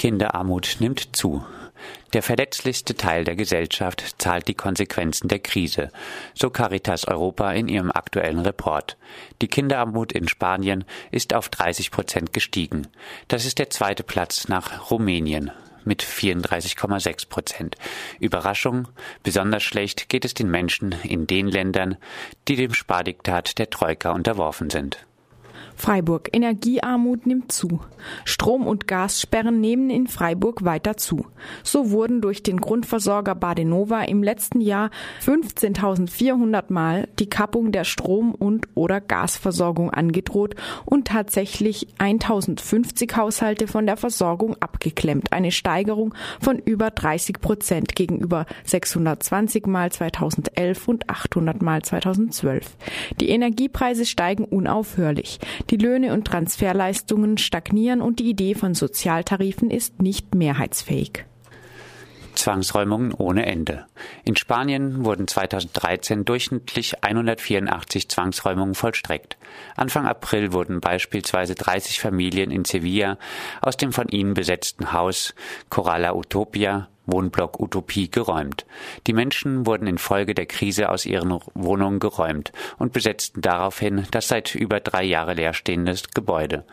Kinderarmut nimmt zu. Der verletzlichste Teil der Gesellschaft zahlt die Konsequenzen der Krise, so Caritas Europa in ihrem aktuellen Report. Die Kinderarmut in Spanien ist auf 30 Prozent gestiegen. Das ist der zweite Platz nach Rumänien mit 34,6 Prozent. Überraschung, besonders schlecht geht es den Menschen in den Ländern, die dem Spardiktat der Troika unterworfen sind. Freiburg. Energiearmut nimmt zu. Strom- und Gassperren nehmen in Freiburg weiter zu. So wurden durch den Grundversorger Badenova im letzten Jahr 15.400 Mal die Kappung der Strom- und oder Gasversorgung angedroht und tatsächlich 1.050 Haushalte von der Versorgung abgeklemmt. Eine Steigerung von über 30 Prozent gegenüber 620 Mal 2011 und 800 Mal 2012. Die Energiepreise steigen unaufhörlich. Die Löhne und Transferleistungen stagnieren und die Idee von Sozialtarifen ist nicht mehrheitsfähig. Zwangsräumungen ohne Ende. In Spanien wurden 2013 durchschnittlich 184 Zwangsräumungen vollstreckt. Anfang April wurden beispielsweise 30 Familien in Sevilla aus dem von ihnen besetzten Haus Coralla Utopia Wohnblock Utopie geräumt. Die Menschen wurden infolge der Krise aus ihren Wohnungen geräumt und besetzten daraufhin das seit über drei Jahre leerstehende Gebäude.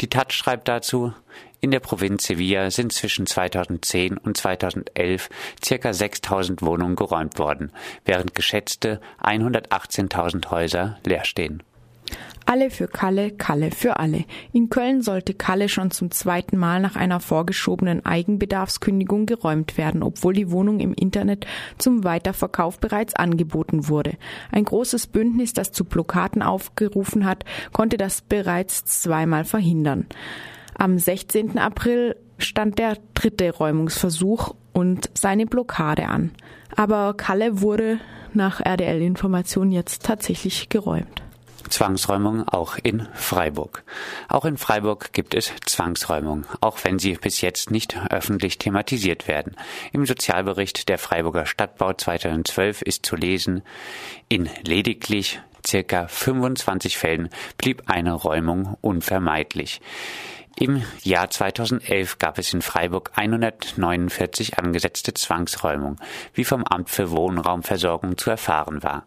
Die Taz schreibt dazu, in der Provinz Sevilla sind zwischen 2010 und 2011 circa 6000 Wohnungen geräumt worden, während geschätzte 118.000 Häuser leer stehen. Alle für Kalle, Kalle für alle. In Köln sollte Kalle schon zum zweiten Mal nach einer vorgeschobenen Eigenbedarfskündigung geräumt werden, obwohl die Wohnung im Internet zum Weiterverkauf bereits angeboten wurde. Ein großes Bündnis, das zu Blockaden aufgerufen hat, konnte das bereits zweimal verhindern. Am 16. April stand der dritte Räumungsversuch und seine Blockade an. Aber Kalle wurde nach RDL-Informationen jetzt tatsächlich geräumt. Zwangsräumung auch in Freiburg. Auch in Freiburg gibt es Zwangsräumung, auch wenn sie bis jetzt nicht öffentlich thematisiert werden. Im Sozialbericht der Freiburger Stadtbau 2012 ist zu lesen, in lediglich circa 25 Fällen blieb eine Räumung unvermeidlich. Im Jahr 2011 gab es in Freiburg 149 angesetzte Zwangsräumungen, wie vom Amt für Wohnraumversorgung zu erfahren war.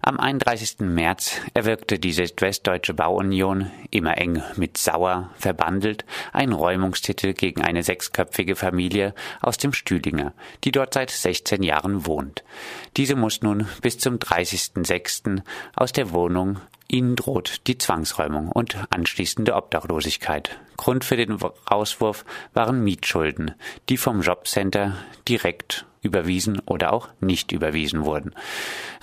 Am 31. März erwirkte die Südwestdeutsche Bauunion, immer eng mit Sauer verbandelt, einen Räumungstitel gegen eine sechsköpfige Familie aus dem Stühlinger, die dort seit 16 Jahren wohnt. Diese muss nun bis zum 30.06. aus der Wohnung Ihnen droht die Zwangsräumung und anschließende Obdachlosigkeit. Grund für den Auswurf waren Mietschulden, die vom Jobcenter direkt überwiesen oder auch nicht überwiesen wurden.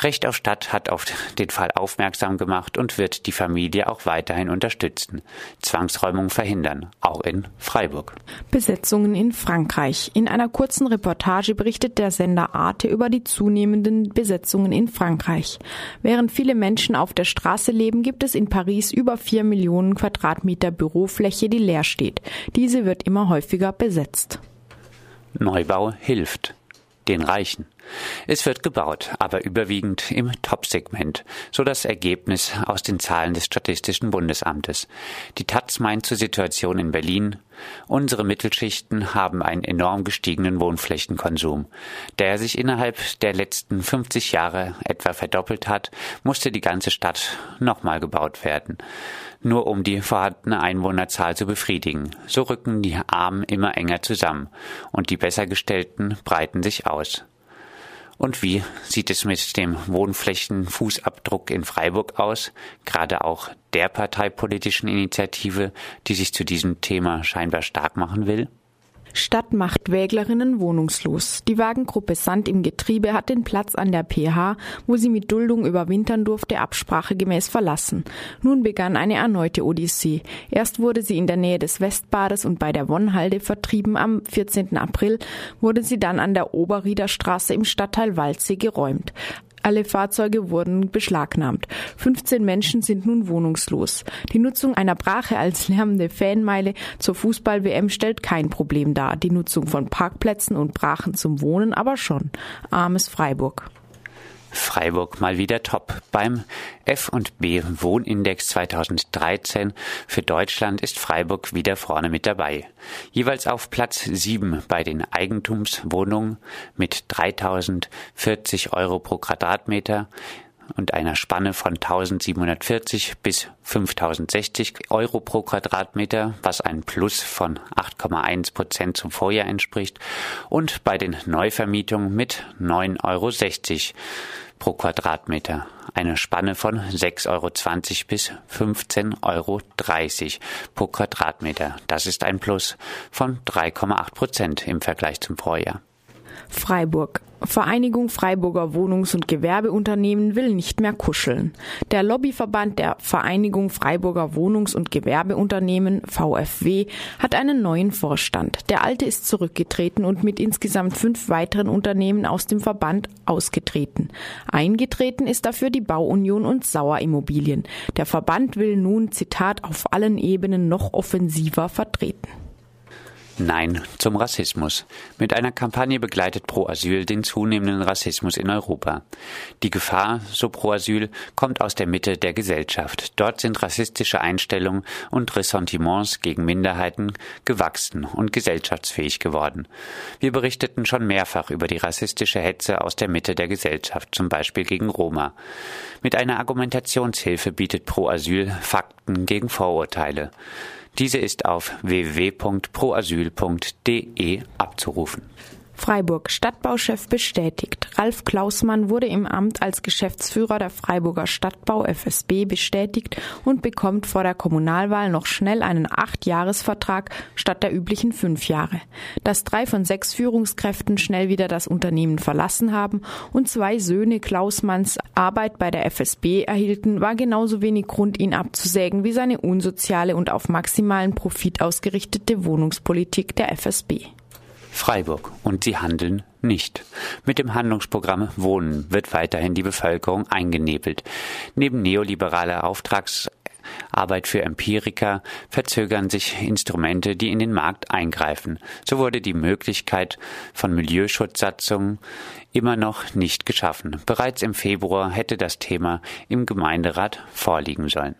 Recht auf Stadt hat auf den Fall aufmerksam gemacht und wird die Familie auch weiterhin unterstützen. Zwangsräumung verhindern, auch in Freiburg. Besetzungen in Frankreich. In einer kurzen Reportage berichtet der Sender Arte über die zunehmenden Besetzungen in Frankreich. Während viele Menschen auf der Straße leben, gibt es in Paris über vier Millionen Quadratmeter Bürofläche, die leer steht. Diese wird immer häufiger besetzt. Neubau hilft den Reichen. Es wird gebaut, aber überwiegend im Top-Segment, so das Ergebnis aus den Zahlen des Statistischen Bundesamtes. Die Taz meint zur Situation in Berlin, unsere Mittelschichten haben einen enorm gestiegenen Wohnflächenkonsum. Da er sich innerhalb der letzten 50 Jahre etwa verdoppelt hat, musste die ganze Stadt nochmal gebaut werden nur um die vorhandene Einwohnerzahl zu befriedigen. So rücken die Armen immer enger zusammen und die Bessergestellten breiten sich aus. Und wie sieht es mit dem Wohnflächenfußabdruck in Freiburg aus? Gerade auch der parteipolitischen Initiative, die sich zu diesem Thema scheinbar stark machen will? Stadt macht Wäglerinnen wohnungslos. Die Wagengruppe Sand im Getriebe hat den Platz an der PH, wo sie mit Duldung überwintern durfte, absprachegemäß verlassen. Nun begann eine erneute Odyssee. Erst wurde sie in der Nähe des Westbades und bei der Wonnhalde vertrieben. Am 14. April wurde sie dann an der Oberrieder Straße im Stadtteil Waldsee geräumt. Alle Fahrzeuge wurden beschlagnahmt. 15 Menschen sind nun wohnungslos. Die Nutzung einer Brache als lärmende Fanmeile zur Fußball-WM stellt kein Problem dar. Die Nutzung von Parkplätzen und Brachen zum Wohnen aber schon. Armes Freiburg. Freiburg mal wieder top. Beim F&B Wohnindex 2013 für Deutschland ist Freiburg wieder vorne mit dabei. Jeweils auf Platz 7 bei den Eigentumswohnungen mit 3040 Euro pro Quadratmeter und einer Spanne von 1740 bis 5060 Euro pro Quadratmeter, was ein Plus von 8,1 Prozent zum Vorjahr entspricht, und bei den Neuvermietungen mit 9,60 Euro pro Quadratmeter, eine Spanne von 6,20 Euro bis 15,30 Euro pro Quadratmeter. Das ist ein Plus von 3,8 Prozent im Vergleich zum Vorjahr. Freiburg. Vereinigung Freiburger Wohnungs- und Gewerbeunternehmen will nicht mehr kuscheln. Der Lobbyverband der Vereinigung Freiburger Wohnungs- und Gewerbeunternehmen VfW hat einen neuen Vorstand. Der alte ist zurückgetreten und mit insgesamt fünf weiteren Unternehmen aus dem Verband ausgetreten. Eingetreten ist dafür die Bauunion und Sauer Immobilien. Der Verband will nun, Zitat, auf allen Ebenen noch offensiver vertreten. Nein zum Rassismus. Mit einer Kampagne begleitet Pro Asyl den zunehmenden Rassismus in Europa. Die Gefahr, so Pro Asyl, kommt aus der Mitte der Gesellschaft. Dort sind rassistische Einstellungen und Ressentiments gegen Minderheiten gewachsen und gesellschaftsfähig geworden. Wir berichteten schon mehrfach über die rassistische Hetze aus der Mitte der Gesellschaft, zum Beispiel gegen Roma. Mit einer Argumentationshilfe bietet Pro Asyl Fakten gegen Vorurteile. Diese ist auf www.proasyl.de abzurufen. Freiburg Stadtbauchef bestätigt. Ralf Klausmann wurde im Amt als Geschäftsführer der Freiburger Stadtbau FSB bestätigt und bekommt vor der Kommunalwahl noch schnell einen Acht-Jahres-Vertrag statt der üblichen fünf Jahre. Dass drei von sechs Führungskräften schnell wieder das Unternehmen verlassen haben und zwei Söhne Klausmanns Arbeit bei der FSB erhielten, war genauso wenig Grund, ihn abzusägen, wie seine unsoziale und auf maximalen Profit ausgerichtete Wohnungspolitik der FSB. Freiburg und sie handeln nicht. Mit dem Handlungsprogramm Wohnen wird weiterhin die Bevölkerung eingenebelt. Neben neoliberaler Auftragsarbeit für Empiriker verzögern sich Instrumente, die in den Markt eingreifen. So wurde die Möglichkeit von Milieuschutzsatzungen immer noch nicht geschaffen. Bereits im Februar hätte das Thema im Gemeinderat vorliegen sollen.